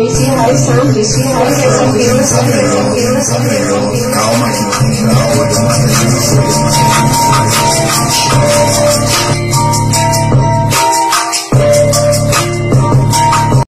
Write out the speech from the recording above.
Rishi Hari Sam, Rishi Hari Sam, Rishi Hari Sam, Rishi Hari Sam,